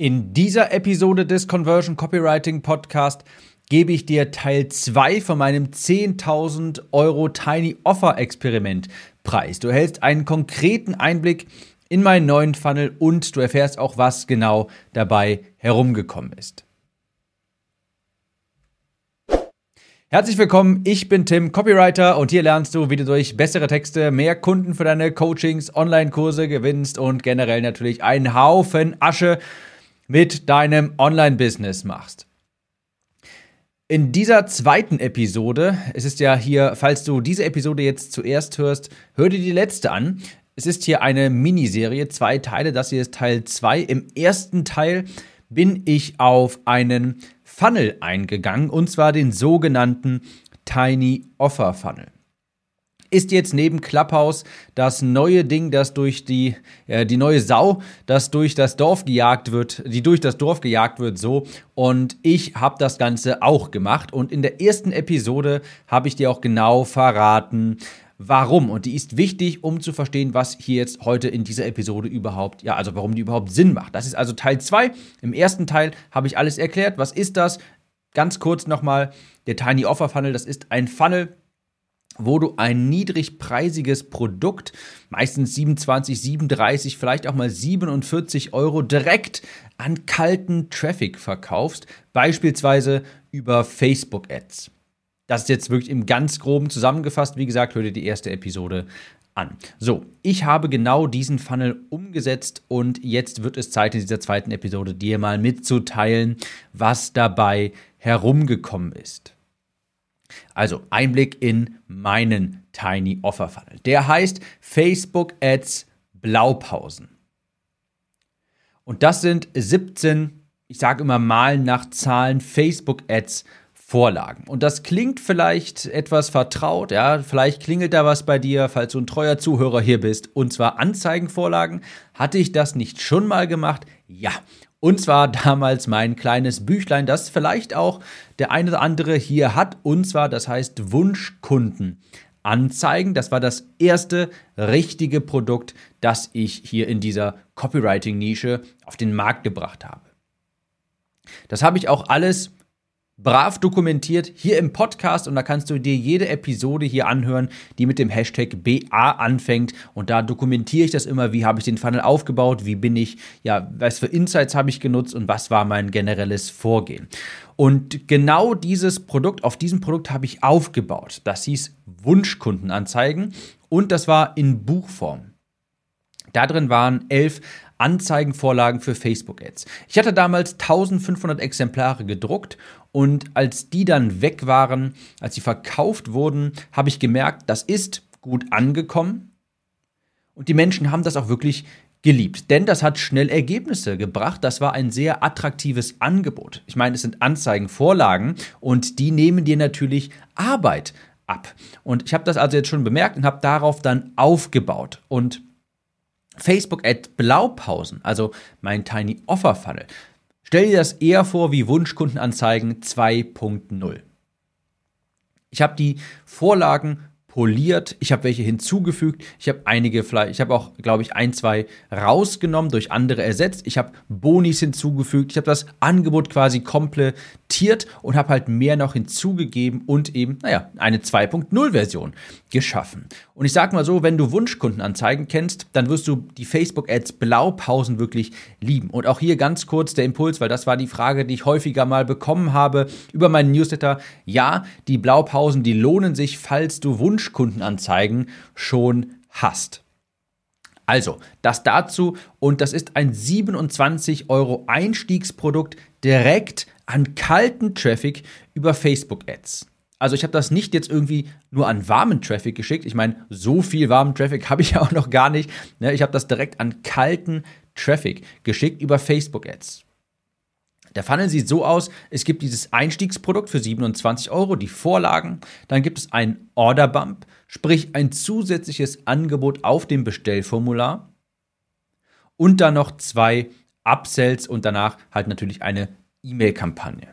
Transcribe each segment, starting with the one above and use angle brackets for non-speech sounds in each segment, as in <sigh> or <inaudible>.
In dieser Episode des Conversion Copywriting Podcast gebe ich dir Teil 2 von meinem 10.000 Euro Tiny Offer Experiment preis. Du erhältst einen konkreten Einblick in meinen neuen Funnel und du erfährst auch, was genau dabei herumgekommen ist. Herzlich willkommen, ich bin Tim, Copywriter und hier lernst du, wie du durch bessere Texte mehr Kunden für deine Coachings, Online-Kurse gewinnst und generell natürlich einen Haufen Asche mit deinem Online-Business machst. In dieser zweiten Episode, es ist ja hier, falls du diese Episode jetzt zuerst hörst, hör dir die letzte an. Es ist hier eine Miniserie, zwei Teile, das hier ist Teil 2. Im ersten Teil bin ich auf einen Funnel eingegangen, und zwar den sogenannten Tiny Offer Funnel ist jetzt neben Clubhouse das neue Ding, das durch die, äh, die neue Sau, das durch das Dorf gejagt wird, die durch das Dorf gejagt wird, so. Und ich habe das Ganze auch gemacht. Und in der ersten Episode habe ich dir auch genau verraten, warum. Und die ist wichtig, um zu verstehen, was hier jetzt heute in dieser Episode überhaupt, ja, also warum die überhaupt Sinn macht. Das ist also Teil 2. Im ersten Teil habe ich alles erklärt. Was ist das? Ganz kurz nochmal, der Tiny Offer Funnel, das ist ein Funnel, wo du ein niedrigpreisiges Produkt, meistens 27, 37, vielleicht auch mal 47 Euro direkt an kalten Traffic verkaufst, beispielsweise über Facebook Ads. Das ist jetzt wirklich im ganz groben zusammengefasst. Wie gesagt, hör dir die erste Episode an. So, ich habe genau diesen Funnel umgesetzt und jetzt wird es Zeit in dieser zweiten Episode dir mal mitzuteilen, was dabei herumgekommen ist. Also Einblick in meinen Tiny Offer Funnel. Der heißt Facebook Ads Blaupausen. Und das sind 17, ich sage immer mal nach Zahlen, Facebook Ads Vorlagen. Und das klingt vielleicht etwas vertraut, ja, vielleicht klingelt da was bei dir, falls du ein treuer Zuhörer hier bist. Und zwar Anzeigenvorlagen. Hatte ich das nicht schon mal gemacht? Ja. Und zwar damals mein kleines Büchlein, das vielleicht auch der eine oder andere hier hat. Und zwar, das heißt Wunschkunden. Anzeigen. Das war das erste richtige Produkt, das ich hier in dieser Copywriting-Nische auf den Markt gebracht habe. Das habe ich auch alles brav dokumentiert hier im Podcast und da kannst du dir jede Episode hier anhören, die mit dem Hashtag BA anfängt und da dokumentiere ich das immer, wie habe ich den Funnel aufgebaut, wie bin ich, ja, was für Insights habe ich genutzt und was war mein generelles Vorgehen. Und genau dieses Produkt, auf diesem Produkt habe ich aufgebaut. Das hieß Wunschkundenanzeigen und das war in Buchform. Da drin waren elf Anzeigenvorlagen für Facebook-Ads. Ich hatte damals 1500 Exemplare gedruckt und als die dann weg waren, als sie verkauft wurden, habe ich gemerkt, das ist gut angekommen und die Menschen haben das auch wirklich geliebt, denn das hat schnell Ergebnisse gebracht. Das war ein sehr attraktives Angebot. Ich meine, es sind Anzeigenvorlagen und die nehmen dir natürlich Arbeit ab. Und ich habe das also jetzt schon bemerkt und habe darauf dann aufgebaut und Facebook Ad Blaupausen, also mein Tiny Offer Funnel. Stell dir das eher vor wie Wunschkundenanzeigen 2.0. Ich habe die Vorlagen poliert. Ich habe welche hinzugefügt. Ich habe einige, vielleicht, ich habe auch, glaube ich, ein, zwei rausgenommen, durch andere ersetzt. Ich habe Bonis hinzugefügt. Ich habe das Angebot quasi komplettiert und habe halt mehr noch hinzugegeben und eben, naja, eine 2.0-Version geschaffen. Und ich sage mal so, wenn du Wunschkundenanzeigen kennst, dann wirst du die Facebook-Ads Blaupausen wirklich lieben. Und auch hier ganz kurz der Impuls, weil das war die Frage, die ich häufiger mal bekommen habe über meinen Newsletter. Ja, die Blaupausen, die lohnen sich, falls du Wunsch Wunschkundenanzeigen schon hast. Also, das dazu und das ist ein 27 Euro Einstiegsprodukt direkt an kalten Traffic über Facebook Ads. Also ich habe das nicht jetzt irgendwie nur an warmen Traffic geschickt. Ich meine, so viel warmen Traffic <laughs> habe ich ja auch noch gar nicht. Ne, ich habe das direkt an kalten Traffic geschickt über Facebook Ads. Der Funnel sieht so aus, es gibt dieses Einstiegsprodukt für 27 Euro, die Vorlagen, dann gibt es einen Order Bump, sprich ein zusätzliches Angebot auf dem Bestellformular und dann noch zwei Upsells und danach halt natürlich eine E-Mail-Kampagne.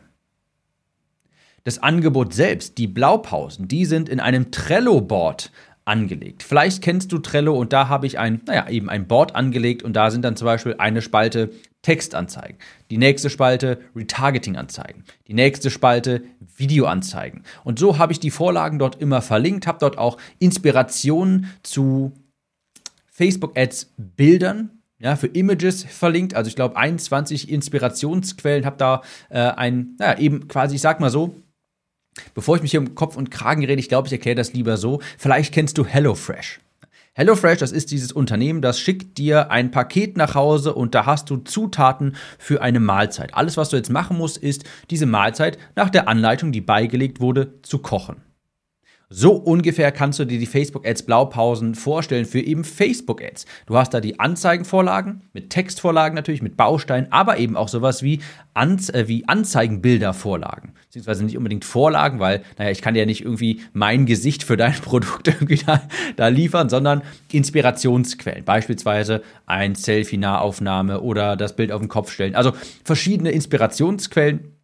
Das Angebot selbst, die Blaupausen, die sind in einem Trello-Board angelegt. Vielleicht kennst du Trello und da habe ich ein, naja, eben ein Board angelegt und da sind dann zum Beispiel eine Spalte Textanzeigen, die nächste Spalte Retargeting-Anzeigen, die nächste Spalte Videoanzeigen. Und so habe ich die Vorlagen dort immer verlinkt, habe dort auch Inspirationen zu Facebook-Ads Bildern ja, für Images verlinkt. Also ich glaube 21 Inspirationsquellen, habe da äh, ein, naja, eben quasi, ich sag mal so, bevor ich mich hier um Kopf und Kragen rede, ich glaube, ich erkläre das lieber so. Vielleicht kennst du HelloFresh. HelloFresh, das ist dieses Unternehmen, das schickt dir ein Paket nach Hause und da hast du Zutaten für eine Mahlzeit. Alles, was du jetzt machen musst, ist, diese Mahlzeit nach der Anleitung, die beigelegt wurde, zu kochen. So ungefähr kannst du dir die Facebook-Ads Blaupausen vorstellen für eben Facebook-Ads. Du hast da die Anzeigenvorlagen mit Textvorlagen natürlich, mit Bausteinen, aber eben auch sowas wie, Anz äh, wie Anzeigenbildervorlagen. Beziehungsweise nicht unbedingt Vorlagen, weil, naja, ich kann ja nicht irgendwie mein Gesicht für dein <laughs> Produkt irgendwie da, da liefern, sondern Inspirationsquellen. Beispielsweise ein Selfie-Nahaufnahme oder das Bild auf den Kopf stellen. Also verschiedene Inspirationsquellen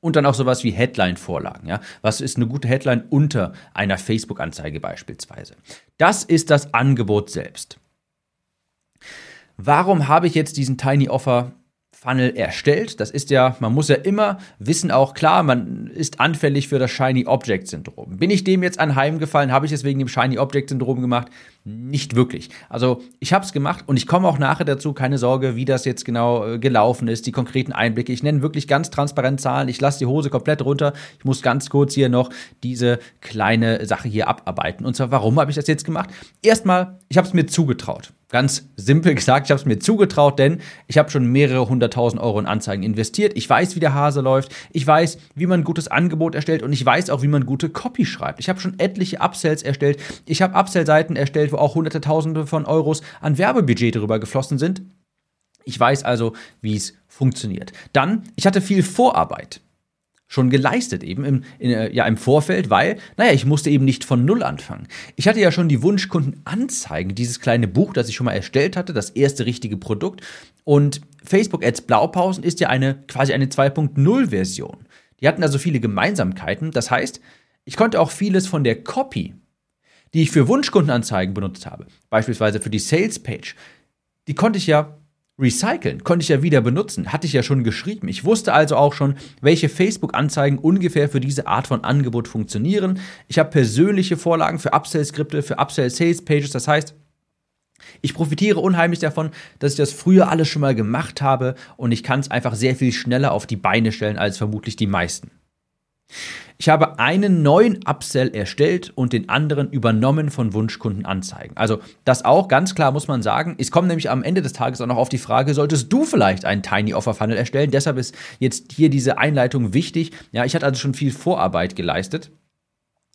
und dann auch sowas wie Headline-Vorlagen. Ja? Was ist eine gute Headline unter einer Facebook-Anzeige beispielsweise? Das ist das Angebot selbst. Warum habe ich jetzt diesen Tiny Offer Funnel erstellt. Das ist ja, man muss ja immer wissen, auch klar, man ist anfällig für das Shiny Object Syndrom. Bin ich dem jetzt anheimgefallen? Habe ich es wegen dem Shiny Object Syndrom gemacht? Nicht wirklich. Also ich habe es gemacht und ich komme auch nachher dazu, keine Sorge, wie das jetzt genau äh, gelaufen ist, die konkreten Einblicke. Ich nenne wirklich ganz transparent Zahlen. Ich lasse die Hose komplett runter. Ich muss ganz kurz hier noch diese kleine Sache hier abarbeiten. Und zwar, warum habe ich das jetzt gemacht? Erstmal, ich habe es mir zugetraut. Ganz simpel gesagt, ich habe es mir zugetraut, denn ich habe schon mehrere hunderttausend Euro in Anzeigen investiert. Ich weiß, wie der Hase läuft. Ich weiß, wie man ein gutes Angebot erstellt und ich weiß auch, wie man gute Copy schreibt. Ich habe schon etliche Upsells erstellt. Ich habe Upsell-Seiten erstellt, wo auch hunderte Tausende von Euros an Werbebudget darüber geflossen sind. Ich weiß also, wie es funktioniert. Dann, ich hatte viel Vorarbeit schon geleistet, eben im, in, äh, ja, im Vorfeld, weil, naja, ich musste eben nicht von Null anfangen. Ich hatte ja schon die Wunschkunden anzeigen, dieses kleine Buch, das ich schon mal erstellt hatte, das erste richtige Produkt. Und Facebook Ads Blaupausen ist ja eine quasi eine 2.0-Version. Die hatten also viele Gemeinsamkeiten. Das heißt, ich konnte auch vieles von der Copy, die ich für Wunschkundenanzeigen benutzt habe, beispielsweise für die Sales Page, die konnte ich ja recyceln, konnte ich ja wieder benutzen, hatte ich ja schon geschrieben. Ich wusste also auch schon, welche Facebook-Anzeigen ungefähr für diese Art von Angebot funktionieren. Ich habe persönliche Vorlagen für Upsell-Skripte, für Upsell-Sales-Pages. Das heißt, ich profitiere unheimlich davon, dass ich das früher alles schon mal gemacht habe und ich kann es einfach sehr viel schneller auf die Beine stellen als vermutlich die meisten. Ich habe einen neuen Upsell erstellt und den anderen übernommen von Wunschkunden anzeigen. Also das auch ganz klar muss man sagen. Es kommt nämlich am Ende des Tages auch noch auf die Frage, solltest du vielleicht einen Tiny Offer Funnel erstellen? Deshalb ist jetzt hier diese Einleitung wichtig. Ja, ich hatte also schon viel Vorarbeit geleistet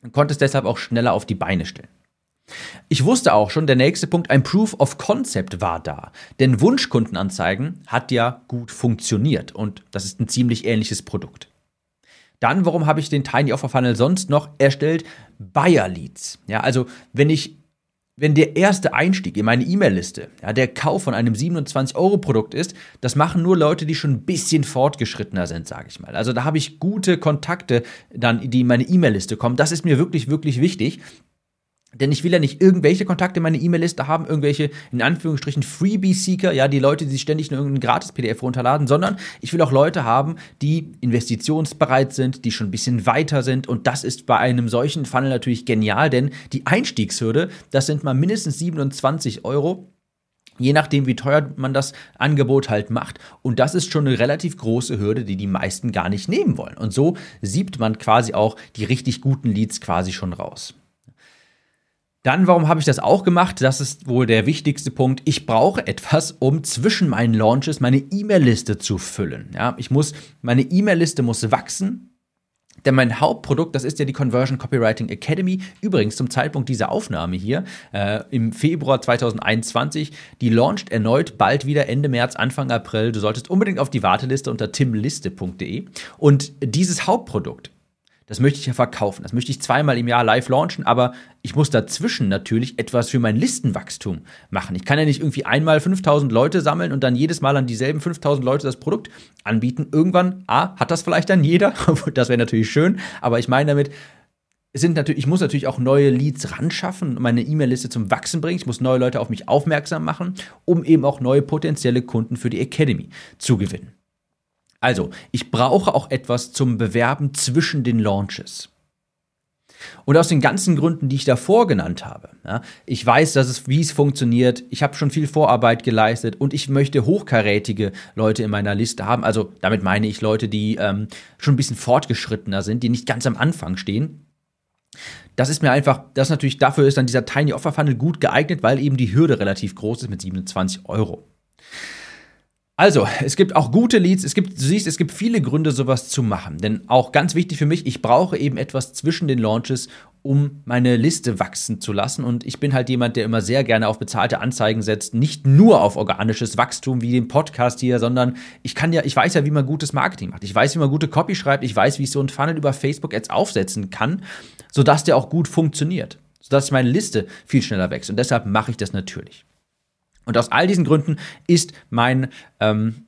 und konnte es deshalb auch schneller auf die Beine stellen. Ich wusste auch schon, der nächste Punkt, ein Proof of Concept war da. Denn Wunschkundenanzeigen hat ja gut funktioniert und das ist ein ziemlich ähnliches Produkt. Dann, warum habe ich den Tiny Offer Funnel sonst noch erstellt? Buyer Leads. Ja, also wenn ich wenn der erste Einstieg in meine E-Mail-Liste, ja, der Kauf von einem 27-Euro-Produkt ist, das machen nur Leute, die schon ein bisschen fortgeschrittener sind, sage ich mal. Also da habe ich gute Kontakte dann, die in meine E-Mail-Liste kommen. Das ist mir wirklich, wirklich wichtig. Denn ich will ja nicht irgendwelche Kontakte in meine E-Mail-Liste haben, irgendwelche, in Anführungsstrichen, Freebie-Seeker, ja, die Leute, die sich ständig nur irgendein Gratis-PDF runterladen, sondern ich will auch Leute haben, die investitionsbereit sind, die schon ein bisschen weiter sind. Und das ist bei einem solchen Funnel natürlich genial, denn die Einstiegshürde, das sind mal mindestens 27 Euro. Je nachdem, wie teuer man das Angebot halt macht. Und das ist schon eine relativ große Hürde, die die meisten gar nicht nehmen wollen. Und so siebt man quasi auch die richtig guten Leads quasi schon raus. Dann, warum habe ich das auch gemacht? Das ist wohl der wichtigste Punkt. Ich brauche etwas, um zwischen meinen Launches meine E-Mail-Liste zu füllen. Ja, ich muss, meine E-Mail-Liste muss wachsen. Denn mein Hauptprodukt, das ist ja die Conversion Copywriting Academy. Übrigens zum Zeitpunkt dieser Aufnahme hier äh, im Februar 2021. Die launcht erneut bald wieder Ende März, Anfang April. Du solltest unbedingt auf die Warteliste unter timliste.de. Und dieses Hauptprodukt, das möchte ich ja verkaufen. Das möchte ich zweimal im Jahr live launchen, aber ich muss dazwischen natürlich etwas für mein Listenwachstum machen. Ich kann ja nicht irgendwie einmal 5000 Leute sammeln und dann jedes Mal an dieselben 5000 Leute das Produkt anbieten. Irgendwann, A, hat das vielleicht dann jeder. <laughs> das wäre natürlich schön, aber ich meine damit, sind natürlich, ich muss natürlich auch neue Leads ranschaffen, meine E-Mail-Liste zum Wachsen bringen. Ich muss neue Leute auf mich aufmerksam machen, um eben auch neue potenzielle Kunden für die Academy zu gewinnen. Also, ich brauche auch etwas zum Bewerben zwischen den Launches. Und aus den ganzen Gründen, die ich davor genannt habe, ja, ich weiß, dass es, wie es funktioniert, ich habe schon viel Vorarbeit geleistet und ich möchte hochkarätige Leute in meiner Liste haben. Also damit meine ich Leute, die ähm, schon ein bisschen fortgeschrittener sind, die nicht ganz am Anfang stehen. Das ist mir einfach, das natürlich, dafür ist dann dieser Tiny Offer Funnel gut geeignet, weil eben die Hürde relativ groß ist mit 27 Euro. Also, es gibt auch gute Leads, es gibt, du siehst, es gibt viele Gründe, sowas zu machen. Denn auch ganz wichtig für mich, ich brauche eben etwas zwischen den Launches, um meine Liste wachsen zu lassen. Und ich bin halt jemand, der immer sehr gerne auf bezahlte Anzeigen setzt, nicht nur auf organisches Wachstum wie den Podcast hier, sondern ich kann ja, ich weiß ja, wie man gutes Marketing macht. Ich weiß, wie man gute Copy schreibt, ich weiß, wie ich so einen Funnel über Facebook Ads aufsetzen kann, sodass der auch gut funktioniert. Sodass meine Liste viel schneller wächst. Und deshalb mache ich das natürlich. Und aus all diesen Gründen ist mein, ähm,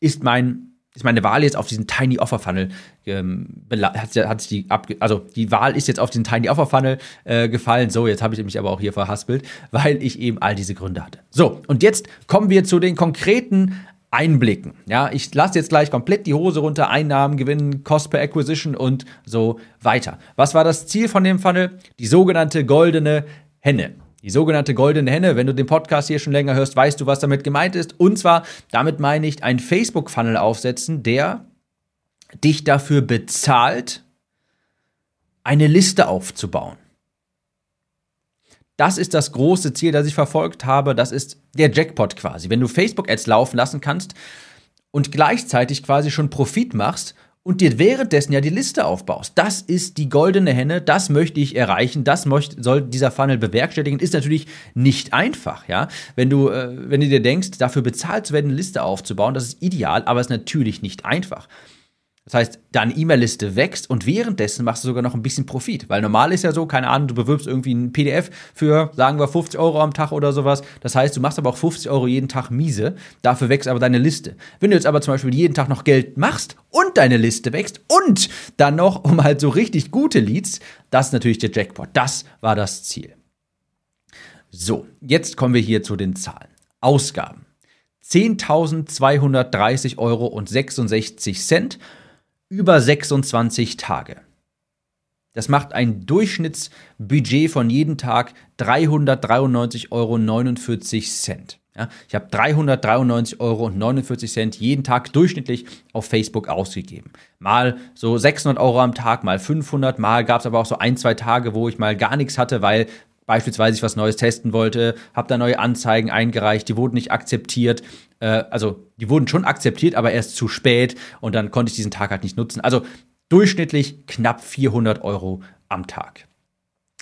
ist mein ist meine Wahl jetzt auf diesen Tiny Offer Funnel ähm, hat, hat die abge also die Wahl ist jetzt auf den Tiny Offer Funnel äh, gefallen. So, jetzt habe ich mich aber auch hier verhaspelt, <laughs> weil ich eben all diese Gründe hatte. So, und jetzt kommen wir zu den konkreten Einblicken. Ja, ich lasse jetzt gleich komplett die Hose runter, Einnahmen gewinnen, Cost per Acquisition und so weiter. Was war das Ziel von dem Funnel? Die sogenannte goldene Henne. Die sogenannte goldene Henne, wenn du den Podcast hier schon länger hörst, weißt du, was damit gemeint ist. Und zwar, damit meine ich einen Facebook-Funnel aufsetzen, der dich dafür bezahlt, eine Liste aufzubauen. Das ist das große Ziel, das ich verfolgt habe. Das ist der Jackpot quasi. Wenn du Facebook-Ads laufen lassen kannst und gleichzeitig quasi schon Profit machst und dir währenddessen ja die Liste aufbaust. Das ist die goldene Henne, das möchte ich erreichen, das möchte, soll dieser Funnel bewerkstelligen. Ist natürlich nicht einfach, ja. Wenn du, äh, wenn du dir denkst, dafür bezahlt zu werden, eine Liste aufzubauen, das ist ideal, aber ist natürlich nicht einfach. Das heißt, deine E-Mail-Liste wächst und währenddessen machst du sogar noch ein bisschen Profit. Weil normal ist ja so, keine Ahnung, du bewirbst irgendwie ein PDF für, sagen wir, 50 Euro am Tag oder sowas. Das heißt, du machst aber auch 50 Euro jeden Tag miese, dafür wächst aber deine Liste. Wenn du jetzt aber zum Beispiel jeden Tag noch Geld machst und deine Liste wächst und dann noch um halt so richtig gute Leads, das ist natürlich der Jackpot. Das war das Ziel. So, jetzt kommen wir hier zu den Zahlen. Ausgaben. 10.230 Euro und 66 Cent über 26 Tage. Das macht ein Durchschnittsbudget von jeden Tag 393,49 Euro. Ja, ich habe 393,49 Euro jeden Tag durchschnittlich auf Facebook ausgegeben. Mal so 600 Euro am Tag, mal 500, mal gab es aber auch so ein, zwei Tage, wo ich mal gar nichts hatte, weil beispielsweise ich was Neues testen wollte, habe da neue Anzeigen eingereicht, die wurden nicht akzeptiert. Äh, also die wurden schon akzeptiert, aber erst zu spät und dann konnte ich diesen Tag halt nicht nutzen. Also durchschnittlich knapp 400 Euro am Tag.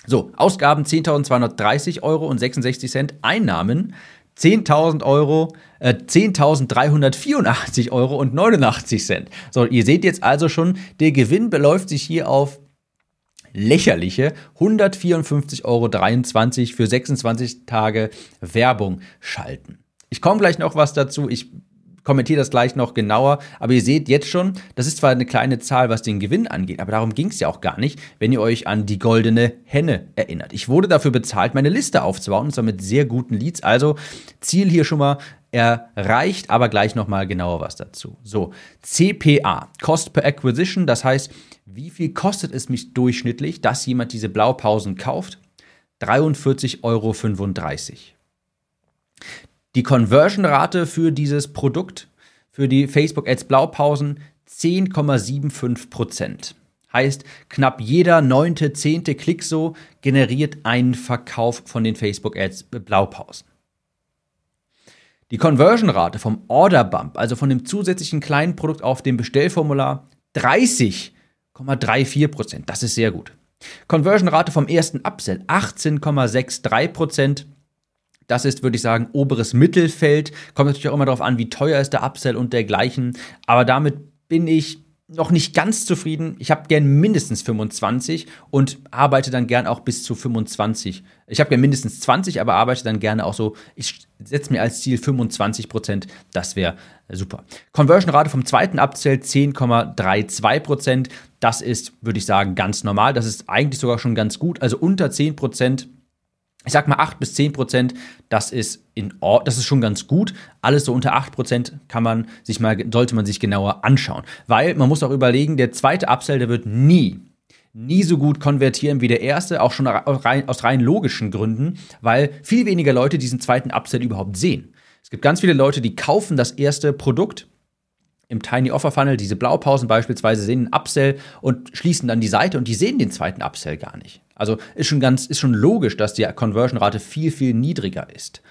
So, Ausgaben 10.230 Euro und 66 Cent, Einnahmen 10.000 Euro, äh, 10.384 Euro und 89 Cent. So, ihr seht jetzt also schon, der Gewinn beläuft sich hier auf lächerliche 154,23 Euro für 26 Tage Werbung schalten. Ich komme gleich noch was dazu. Ich kommentiere das gleich noch genauer. Aber ihr seht jetzt schon, das ist zwar eine kleine Zahl, was den Gewinn angeht, aber darum ging es ja auch gar nicht, wenn ihr euch an die goldene Henne erinnert. Ich wurde dafür bezahlt, meine Liste aufzubauen, und zwar mit sehr guten Leads. Also Ziel hier schon mal erreicht, aber gleich nochmal genauer was dazu. So, CPA, Cost per Acquisition, das heißt, wie viel kostet es mich durchschnittlich, dass jemand diese Blaupausen kauft? 43,35 Euro. Die Conversion-Rate für dieses Produkt, für die Facebook Ads Blaupausen, 10,75 Prozent. Heißt, knapp jeder neunte, zehnte Klick so generiert einen Verkauf von den Facebook Ads Blaupausen. Die Conversion-Rate vom Order Bump, also von dem zusätzlichen kleinen Produkt auf dem Bestellformular, 30 18,34 Prozent. Das ist sehr gut. Conversion-Rate vom ersten Upsell 18,63 Prozent. Das ist, würde ich sagen, oberes Mittelfeld. Kommt natürlich auch immer darauf an, wie teuer ist der Upsell und dergleichen. Aber damit bin ich noch nicht ganz zufrieden. Ich habe gern mindestens 25 und arbeite dann gern auch bis zu 25. Ich habe gern mindestens 20, aber arbeite dann gerne auch so. Ich setze mir als Ziel 25 Prozent. Das wäre super. Conversion-Rate vom zweiten Upsell 10,32 Prozent. Das ist, würde ich sagen, ganz normal. Das ist eigentlich sogar schon ganz gut. Also unter 10 Prozent ich sag mal 8 bis 10 Prozent, das ist in Ordnung, das ist schon ganz gut. Alles so unter 8 Prozent kann man sich mal, sollte man sich genauer anschauen. Weil man muss auch überlegen, der zweite Upsell, der wird nie, nie so gut konvertieren wie der erste, auch schon rein, aus rein logischen Gründen, weil viel weniger Leute diesen zweiten Upsell überhaupt sehen. Es gibt ganz viele Leute, die kaufen das erste Produkt, im Tiny Offer Funnel, diese Blaupausen beispielsweise, sehen einen Upsell und schließen dann die Seite und die sehen den zweiten Upsell gar nicht. Also ist schon ganz, ist schon logisch, dass die Conversion-Rate viel, viel niedriger ist.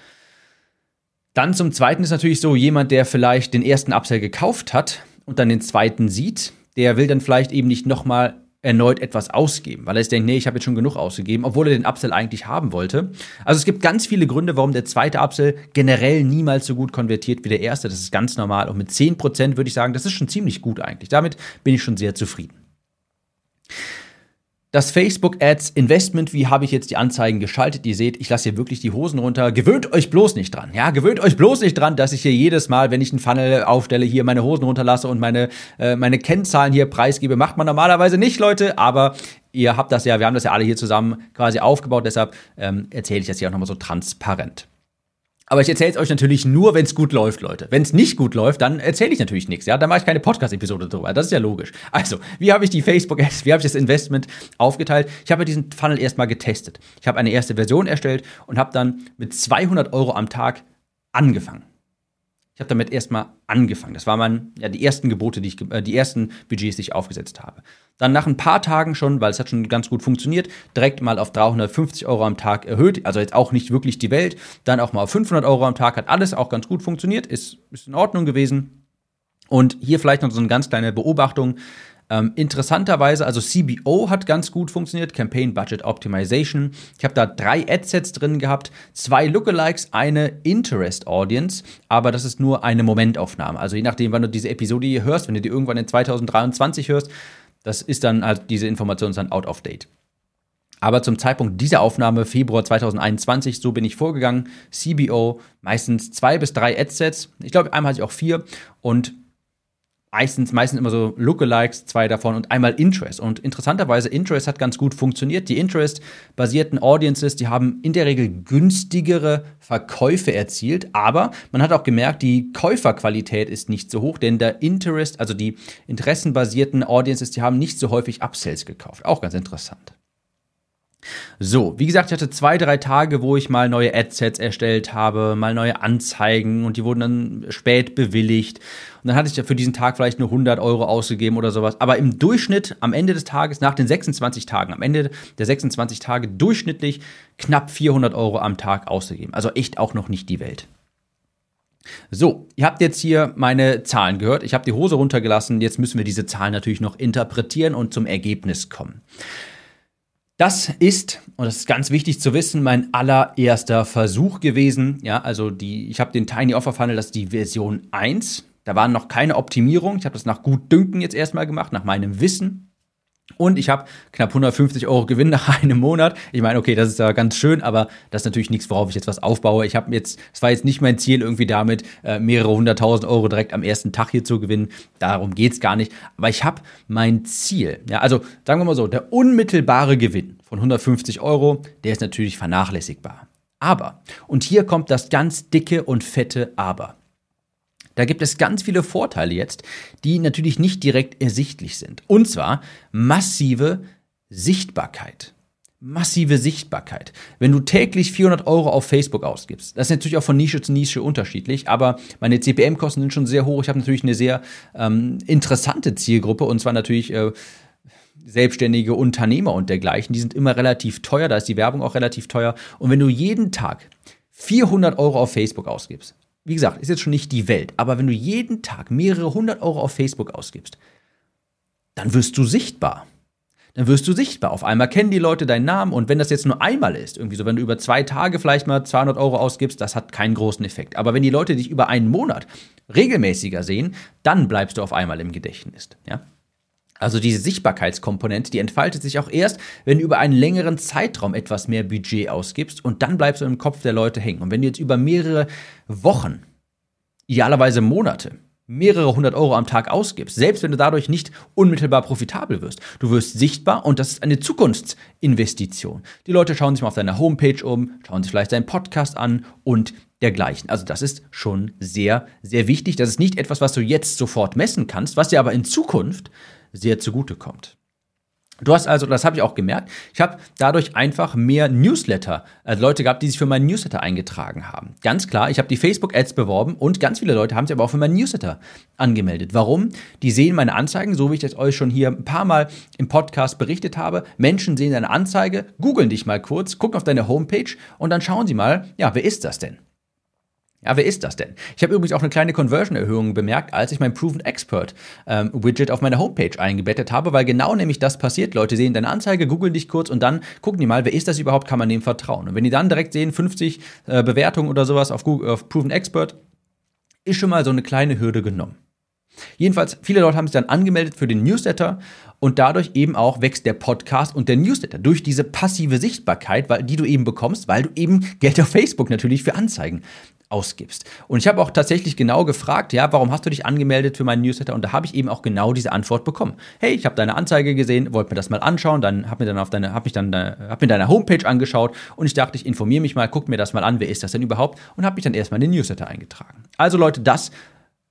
Dann zum zweiten ist natürlich so, jemand, der vielleicht den ersten Upsell gekauft hat und dann den zweiten sieht, der will dann vielleicht eben nicht nochmal erneut etwas ausgeben, weil er sich denkt, nee, ich habe jetzt schon genug ausgegeben, obwohl er den Upsell eigentlich haben wollte. Also es gibt ganz viele Gründe, warum der zweite Upsell generell niemals so gut konvertiert wie der erste. Das ist ganz normal. Und mit 10% würde ich sagen, das ist schon ziemlich gut eigentlich. Damit bin ich schon sehr zufrieden. Das Facebook Ads Investment, wie habe ich jetzt die Anzeigen geschaltet? Ihr seht, ich lasse hier wirklich die Hosen runter. Gewöhnt euch bloß nicht dran. Ja, gewöhnt euch bloß nicht dran, dass ich hier jedes Mal, wenn ich einen Funnel aufstelle, hier meine Hosen runterlasse und meine, äh, meine Kennzahlen hier preisgebe. Macht man normalerweise nicht, Leute, aber ihr habt das ja, wir haben das ja alle hier zusammen quasi aufgebaut, deshalb ähm, erzähle ich das hier auch nochmal so transparent. Aber ich erzähle es euch natürlich nur, wenn es gut läuft, Leute. Wenn es nicht gut läuft, dann erzähle ich natürlich nichts. Ja, dann mache ich keine Podcast-Episode drüber. Das ist ja logisch. Also, wie habe ich die Facebook-Ads, <laughs> wie habe ich das Investment aufgeteilt? Ich habe diesen Funnel erstmal getestet. Ich habe eine erste Version erstellt und habe dann mit 200 Euro am Tag angefangen. Ich habe damit erstmal angefangen. Das waren mein, ja, die ersten Gebote, die ich, äh, die ersten Budgets, die ich aufgesetzt habe. Dann nach ein paar Tagen schon, weil es hat schon ganz gut funktioniert, direkt mal auf 350 Euro am Tag erhöht. Also jetzt auch nicht wirklich die Welt. Dann auch mal auf 500 Euro am Tag hat alles auch ganz gut funktioniert. Ist, ist in Ordnung gewesen. Und hier vielleicht noch so eine ganz kleine Beobachtung. Ähm, interessanterweise, also CBO hat ganz gut funktioniert, Campaign Budget Optimization. Ich habe da drei Adsets drin gehabt, zwei Lookalikes, eine Interest Audience, aber das ist nur eine Momentaufnahme. Also je nachdem, wann du diese Episode hier hörst, wenn du die irgendwann in 2023 hörst, das ist dann halt, diese Information ist dann out of date. Aber zum Zeitpunkt dieser Aufnahme, Februar 2021, so bin ich vorgegangen. CBO, meistens zwei bis drei Adsets. Ich glaube, einmal hatte ich auch vier. Und meistens, meistens immer so Lookalikes, zwei davon und einmal Interest. Und interessanterweise, Interest hat ganz gut funktioniert. Die Interest-basierten Audiences, die haben in der Regel günstigere Verkäufe erzielt, aber man hat auch gemerkt, die Käuferqualität ist nicht so hoch, denn der Interest, also die interessenbasierten Audiences, die haben nicht so häufig Upsells gekauft. Auch ganz interessant. So, wie gesagt, ich hatte zwei, drei Tage, wo ich mal neue Adsets erstellt habe, mal neue Anzeigen und die wurden dann spät bewilligt. Und dann hatte ich ja für diesen Tag vielleicht nur 100 Euro ausgegeben oder sowas. Aber im Durchschnitt am Ende des Tages, nach den 26 Tagen, am Ende der 26 Tage durchschnittlich knapp 400 Euro am Tag ausgegeben. Also echt auch noch nicht die Welt. So, ihr habt jetzt hier meine Zahlen gehört. Ich habe die Hose runtergelassen. Jetzt müssen wir diese Zahlen natürlich noch interpretieren und zum Ergebnis kommen. Das ist, und das ist ganz wichtig zu wissen, mein allererster Versuch gewesen. Ja, also die, ich habe den Tiny Offer Funnel, das ist die Version 1. Da waren noch keine Optimierung. Ich habe das nach gut Dünken jetzt erstmal gemacht, nach meinem Wissen. Und ich habe knapp 150 Euro Gewinn nach einem Monat. Ich meine, okay, das ist ja ganz schön, aber das ist natürlich nichts, worauf ich jetzt was aufbaue. Ich habe jetzt, es war jetzt nicht mein Ziel, irgendwie damit äh, mehrere hunderttausend Euro direkt am ersten Tag hier zu gewinnen. Darum geht's gar nicht. Aber ich habe mein Ziel. Ja, also sagen wir mal so, der unmittelbare Gewinn von 150 Euro, der ist natürlich vernachlässigbar. Aber, und hier kommt das ganz dicke und fette Aber. Da gibt es ganz viele Vorteile jetzt, die natürlich nicht direkt ersichtlich sind. Und zwar massive Sichtbarkeit. Massive Sichtbarkeit. Wenn du täglich 400 Euro auf Facebook ausgibst, das ist natürlich auch von Nische zu Nische unterschiedlich, aber meine CPM-Kosten sind schon sehr hoch. Ich habe natürlich eine sehr ähm, interessante Zielgruppe und zwar natürlich äh, selbstständige Unternehmer und dergleichen. Die sind immer relativ teuer, da ist die Werbung auch relativ teuer. Und wenn du jeden Tag 400 Euro auf Facebook ausgibst, wie gesagt, ist jetzt schon nicht die Welt, aber wenn du jeden Tag mehrere hundert Euro auf Facebook ausgibst, dann wirst du sichtbar. Dann wirst du sichtbar. Auf einmal kennen die Leute deinen Namen und wenn das jetzt nur einmal ist, irgendwie so, wenn du über zwei Tage vielleicht mal 200 Euro ausgibst, das hat keinen großen Effekt. Aber wenn die Leute dich über einen Monat regelmäßiger sehen, dann bleibst du auf einmal im Gedächtnis. Ja? Also diese Sichtbarkeitskomponente, die entfaltet sich auch erst, wenn du über einen längeren Zeitraum etwas mehr Budget ausgibst und dann bleibst du im Kopf der Leute hängen. Und wenn du jetzt über mehrere Wochen, idealerweise Monate, mehrere hundert Euro am Tag ausgibst, selbst wenn du dadurch nicht unmittelbar profitabel wirst. Du wirst sichtbar und das ist eine Zukunftsinvestition. Die Leute schauen sich mal auf deiner Homepage um, schauen sich vielleicht deinen Podcast an und dergleichen. Also das ist schon sehr, sehr wichtig. Das ist nicht etwas, was du jetzt sofort messen kannst, was dir aber in Zukunft sehr zugutekommt. Du hast also, das habe ich auch gemerkt, ich habe dadurch einfach mehr Newsletter, also Leute gehabt, die sich für meinen Newsletter eingetragen haben. Ganz klar, ich habe die Facebook-Ads beworben und ganz viele Leute haben sich aber auch für meinen Newsletter angemeldet. Warum? Die sehen meine Anzeigen, so wie ich das euch schon hier ein paar Mal im Podcast berichtet habe. Menschen sehen deine Anzeige, googeln dich mal kurz, gucken auf deine Homepage und dann schauen sie mal, ja, wer ist das denn? Ja, wer ist das denn? Ich habe übrigens auch eine kleine Conversion-Erhöhung bemerkt, als ich mein Proven Expert ähm, Widget auf meiner Homepage eingebettet habe, weil genau nämlich das passiert. Leute sehen deine Anzeige, googeln dich kurz und dann gucken die mal, wer ist das überhaupt, kann man dem vertrauen. Und wenn die dann direkt sehen, 50 äh, Bewertungen oder sowas auf, Google, auf Proven Expert, ist schon mal so eine kleine Hürde genommen. Jedenfalls, viele Leute haben sich dann angemeldet für den Newsletter und dadurch eben auch wächst der Podcast und der Newsletter durch diese passive Sichtbarkeit, weil, die du eben bekommst, weil du eben Geld auf Facebook natürlich für Anzeigen ausgibst. Und ich habe auch tatsächlich genau gefragt, ja, warum hast du dich angemeldet für meinen Newsletter? Und da habe ich eben auch genau diese Antwort bekommen. Hey, ich habe deine Anzeige gesehen, wollte mir das mal anschauen, dann habe mir dann auf deine, habe mich dann, äh, habe mir deine Homepage angeschaut und ich dachte, ich informiere mich mal, guck mir das mal an, wer ist das denn überhaupt? Und habe mich dann erstmal in den Newsletter eingetragen. Also Leute, das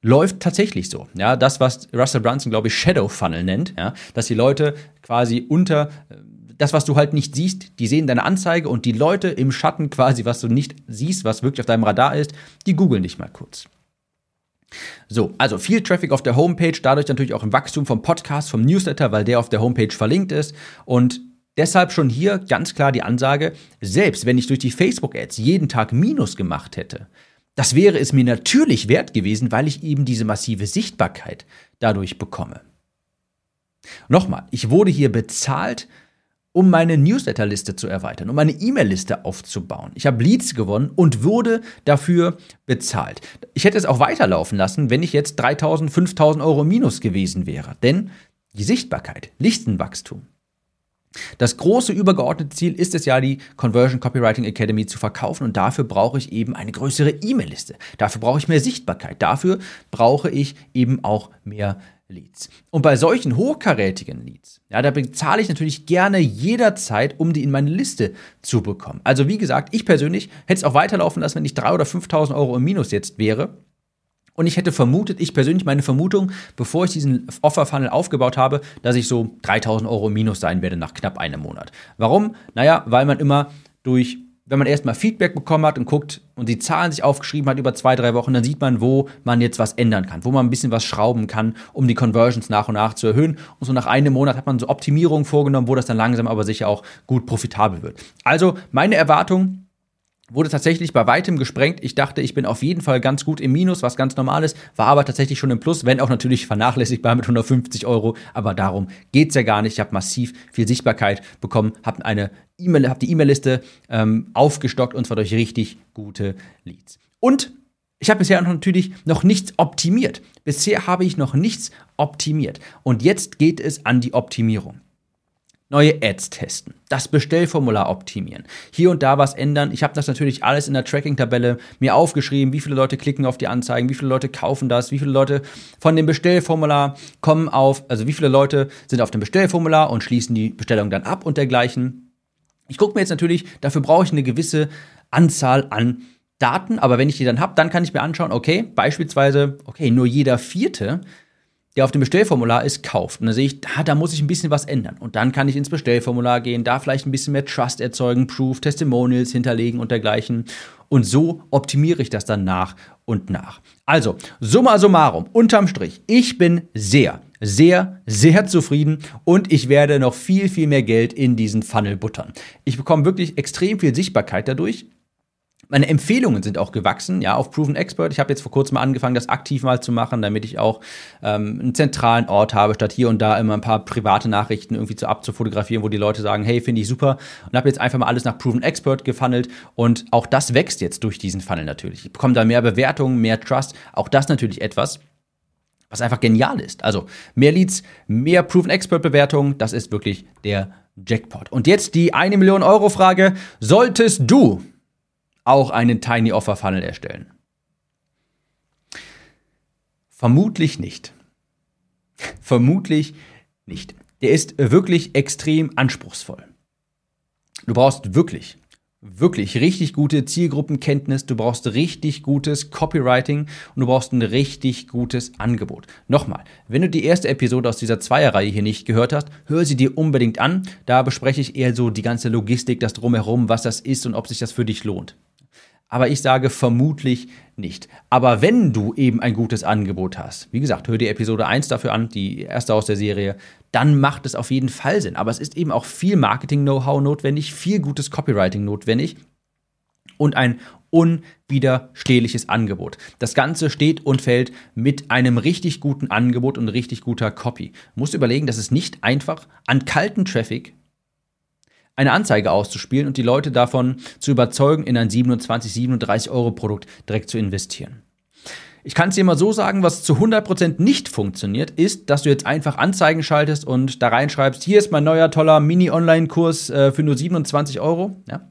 läuft tatsächlich so. Ja, das, was Russell Brunson, glaube ich, Shadow Funnel nennt, ja, dass die Leute quasi unter äh, das, was du halt nicht siehst, die sehen deine Anzeige und die Leute im Schatten quasi, was du nicht siehst, was wirklich auf deinem Radar ist, die googeln dich mal kurz. So, also viel Traffic auf der Homepage, dadurch natürlich auch ein Wachstum vom Podcast, vom Newsletter, weil der auf der Homepage verlinkt ist und Deshalb schon hier ganz klar die Ansage, selbst wenn ich durch die Facebook-Ads jeden Tag Minus gemacht hätte, das wäre es mir natürlich wert gewesen, weil ich eben diese massive Sichtbarkeit dadurch bekomme. Nochmal, ich wurde hier bezahlt um meine Newsletterliste zu erweitern, um meine E-Mail-Liste aufzubauen. Ich habe Leads gewonnen und wurde dafür bezahlt. Ich hätte es auch weiterlaufen lassen, wenn ich jetzt 3000, 5000 Euro minus gewesen wäre. Denn die Sichtbarkeit, Lichtenwachstum. Das große übergeordnete Ziel ist es ja, die Conversion Copywriting Academy zu verkaufen und dafür brauche ich eben eine größere E-Mail-Liste. Dafür brauche ich mehr Sichtbarkeit. Dafür brauche ich eben auch mehr Leads. Und bei solchen hochkarätigen Leads, ja, da bezahle ich natürlich gerne jederzeit, um die in meine Liste zu bekommen. Also wie gesagt, ich persönlich hätte es auch weiterlaufen lassen, wenn ich 3.000 oder 5.000 Euro im Minus jetzt wäre. Und ich hätte vermutet, ich persönlich, meine Vermutung, bevor ich diesen Offer-Funnel aufgebaut habe, dass ich so 3000 Euro Minus sein werde nach knapp einem Monat. Warum? Naja, weil man immer durch wenn man erstmal Feedback bekommen hat und guckt und die Zahlen sich aufgeschrieben hat über zwei, drei Wochen, dann sieht man, wo man jetzt was ändern kann, wo man ein bisschen was schrauben kann, um die Conversions nach und nach zu erhöhen. Und so nach einem Monat hat man so Optimierungen vorgenommen, wo das dann langsam aber sicher auch gut profitabel wird. Also meine Erwartung, wurde tatsächlich bei weitem gesprengt. Ich dachte, ich bin auf jeden Fall ganz gut im Minus, was ganz normal ist, war aber tatsächlich schon im Plus, wenn auch natürlich vernachlässigbar mit 150 Euro. Aber darum geht's ja gar nicht. Ich habe massiv viel Sichtbarkeit bekommen, habe eine E-Mail, habe die E-Mail-Liste ähm, aufgestockt und zwar durch richtig gute Leads. Und ich habe bisher natürlich noch nichts optimiert. Bisher habe ich noch nichts optimiert. Und jetzt geht es an die Optimierung neue Ads testen, das Bestellformular optimieren, hier und da was ändern. Ich habe das natürlich alles in der Tracking-Tabelle mir aufgeschrieben, wie viele Leute klicken auf die Anzeigen, wie viele Leute kaufen das, wie viele Leute von dem Bestellformular kommen auf, also wie viele Leute sind auf dem Bestellformular und schließen die Bestellung dann ab und dergleichen. Ich gucke mir jetzt natürlich, dafür brauche ich eine gewisse Anzahl an Daten, aber wenn ich die dann habe, dann kann ich mir anschauen, okay, beispielsweise, okay, nur jeder vierte der auf dem Bestellformular ist, kauft. Und dann sehe ich, da, da muss ich ein bisschen was ändern. Und dann kann ich ins Bestellformular gehen, da vielleicht ein bisschen mehr Trust erzeugen, Proof, Testimonials hinterlegen und dergleichen. Und so optimiere ich das dann nach und nach. Also, summa summarum, unterm Strich, ich bin sehr, sehr, sehr zufrieden und ich werde noch viel, viel mehr Geld in diesen Funnel buttern. Ich bekomme wirklich extrem viel Sichtbarkeit dadurch. Meine Empfehlungen sind auch gewachsen, ja, auf Proven Expert. Ich habe jetzt vor kurzem angefangen, das aktiv mal zu machen, damit ich auch ähm, einen zentralen Ort habe, statt hier und da immer ein paar private Nachrichten irgendwie zu abzufotografieren, wo die Leute sagen, hey, finde ich super. Und habe jetzt einfach mal alles nach Proven Expert gefunnelt und auch das wächst jetzt durch diesen Funnel natürlich. Ich bekomme da mehr Bewertungen, mehr Trust, auch das natürlich etwas, Was einfach genial ist. Also mehr Leads, mehr Proven Expert Bewertungen, das ist wirklich der Jackpot. Und jetzt die eine Million Euro Frage. Solltest du auch einen Tiny Offer Funnel erstellen? Vermutlich nicht. Vermutlich nicht. Der ist wirklich extrem anspruchsvoll. Du brauchst wirklich wirklich richtig gute Zielgruppenkenntnis, du brauchst richtig gutes Copywriting und du brauchst ein richtig gutes Angebot. Nochmal, wenn du die erste Episode aus dieser Zweierreihe hier nicht gehört hast, hör sie dir unbedingt an. Da bespreche ich eher so die ganze Logistik, das drumherum, was das ist und ob sich das für dich lohnt. Aber ich sage vermutlich nicht. Aber wenn du eben ein gutes Angebot hast, wie gesagt, hör dir Episode 1 dafür an, die erste aus der Serie, dann macht es auf jeden Fall Sinn. Aber es ist eben auch viel Marketing-Know-how notwendig, viel gutes Copywriting notwendig und ein unwiderstehliches Angebot. Das Ganze steht und fällt mit einem richtig guten Angebot und richtig guter Copy. Du musst überlegen, dass es nicht einfach an kalten Traffic eine Anzeige auszuspielen und die Leute davon zu überzeugen, in ein 27, 37 Euro Produkt direkt zu investieren. Ich kann es dir mal so sagen, was zu 100% nicht funktioniert, ist, dass du jetzt einfach Anzeigen schaltest und da reinschreibst, hier ist mein neuer toller Mini-Online-Kurs äh, für nur 27 Euro. Ja?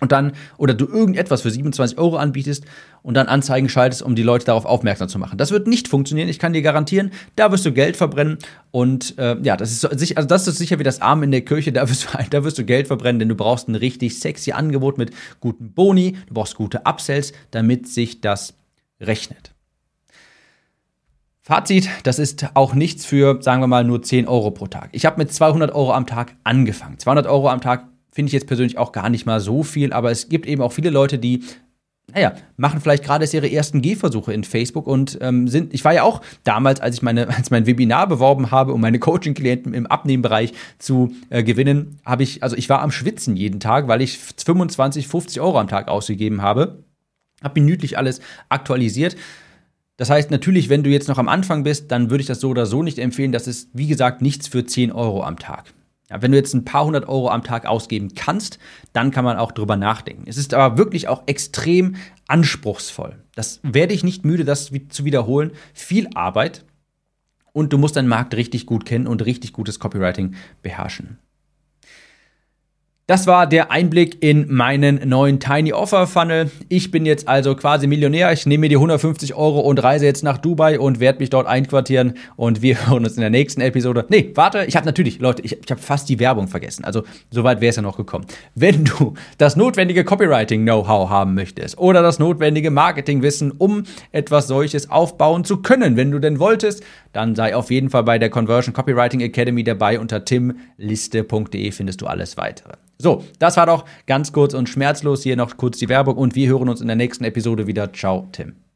und dann, oder du irgendetwas für 27 Euro anbietest und dann Anzeigen schaltest, um die Leute darauf aufmerksam zu machen. Das wird nicht funktionieren, ich kann dir garantieren, da wirst du Geld verbrennen und äh, ja, das ist, also das ist sicher wie das Arm in der Kirche, da wirst, du, da wirst du Geld verbrennen, denn du brauchst ein richtig sexy Angebot mit guten Boni, du brauchst gute Upsells, damit sich das rechnet. Fazit, das ist auch nichts für, sagen wir mal, nur 10 Euro pro Tag. Ich habe mit 200 Euro am Tag angefangen. 200 Euro am Tag finde ich jetzt persönlich auch gar nicht mal so viel, aber es gibt eben auch viele Leute, die naja, machen vielleicht gerade erst ihre ersten Gehversuche in Facebook und ähm, sind, ich war ja auch damals, als ich meine, <laughs> als mein Webinar beworben habe, um meine Coaching-Klienten im Abnehmbereich zu äh, gewinnen, habe ich, also ich war am Schwitzen jeden Tag, weil ich 25, 50 Euro am Tag ausgegeben habe. Habe minütlich alles aktualisiert. Das heißt, natürlich, wenn du jetzt noch am Anfang bist, dann würde ich das so oder so nicht empfehlen. Das ist, wie gesagt, nichts für 10 Euro am Tag. Ja, wenn du jetzt ein paar hundert Euro am Tag ausgeben kannst, dann kann man auch drüber nachdenken. Es ist aber wirklich auch extrem anspruchsvoll. Das werde ich nicht müde, das zu wiederholen. Viel Arbeit und du musst deinen Markt richtig gut kennen und richtig gutes Copywriting beherrschen. Das war der Einblick in meinen neuen Tiny Offer Funnel. Ich bin jetzt also quasi Millionär. Ich nehme mir die 150 Euro und reise jetzt nach Dubai und werde mich dort einquartieren. Und wir <laughs> hören uns in der nächsten Episode. Nee, warte, ich habe natürlich, Leute, ich, ich habe fast die Werbung vergessen. Also soweit wäre es ja noch gekommen. Wenn du das notwendige Copywriting-Know-how haben möchtest oder das notwendige Marketingwissen, um etwas solches aufbauen zu können, wenn du denn wolltest, dann sei auf jeden Fall bei der Conversion Copywriting Academy dabei. Unter timliste.de findest du alles weitere. So, das war doch ganz kurz und schmerzlos hier noch kurz die Werbung und wir hören uns in der nächsten Episode wieder. Ciao, Tim.